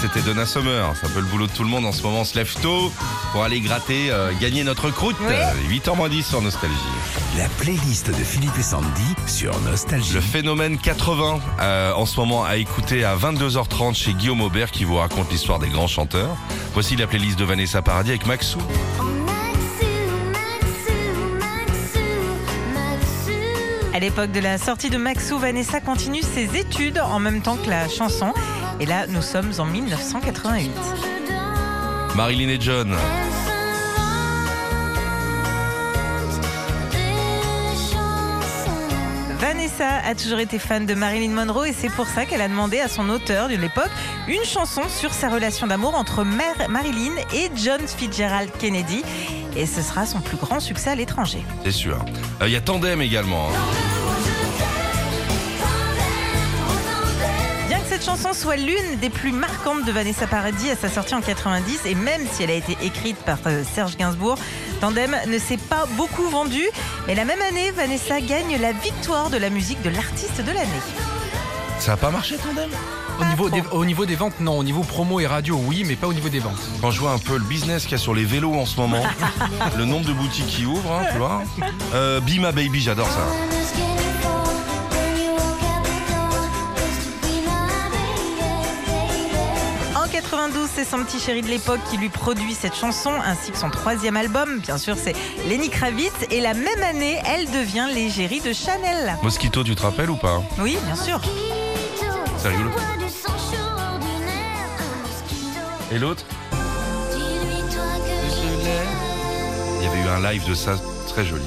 C'était Donna Summer. C'est un peu le boulot de tout le monde en ce moment. On se lève tôt pour aller gratter, euh, gagner notre croûte. Oui. Euh, 8h 10 sur Nostalgie. La playlist de Philippe et Sandy sur Nostalgie. Le phénomène 80, euh, en ce moment à écouter à 22h30 chez Guillaume Aubert qui vous raconte l'histoire des grands chanteurs. Voici la playlist de Vanessa Paradis avec Maxou. À l'époque de la sortie de Maxou, Vanessa continue ses études en même temps que la chanson. Et là, nous sommes en 1988. Marilyn et John. Vanessa a toujours été fan de Marilyn Monroe et c'est pour ça qu'elle a demandé à son auteur de l'époque une chanson sur sa relation d'amour entre Mar- Marilyn et John Fitzgerald Kennedy. Et ce sera son plus grand succès à l'étranger. C'est sûr. Euh, Il y a Tandem également. hein. Cette chanson soit l'une des plus marquantes de Vanessa Paradis à sa sortie en 90, et même si elle a été écrite par euh, Serge Gainsbourg, Tandem ne s'est pas beaucoup vendu. Mais la même année, Vanessa gagne la victoire de la musique de l'artiste de l'année. Ça a pas marché Tandem? Au niveau, trop. des, au niveau des ventes, non. Au niveau promo et radio, oui, mais pas au niveau des ventes. Quand je vois un peu le business qu'il y a sur les vélos en ce moment, le nombre de boutiques qui ouvrent, hein, tu vois. Euh, Be My Baby, j'adore ça. 92, c'est son petit chéri de l'époque qui lui produit cette chanson, ainsi que son troisième album. Bien sûr, c'est Lenny Kravitz. Et la même année, elle devient l'égérie de Chanel. Mosquito, tu te rappelles ou pas? Oui, bien sûr. C'est rigolo. Et l'autre? Il y avait eu un live de ça très joli.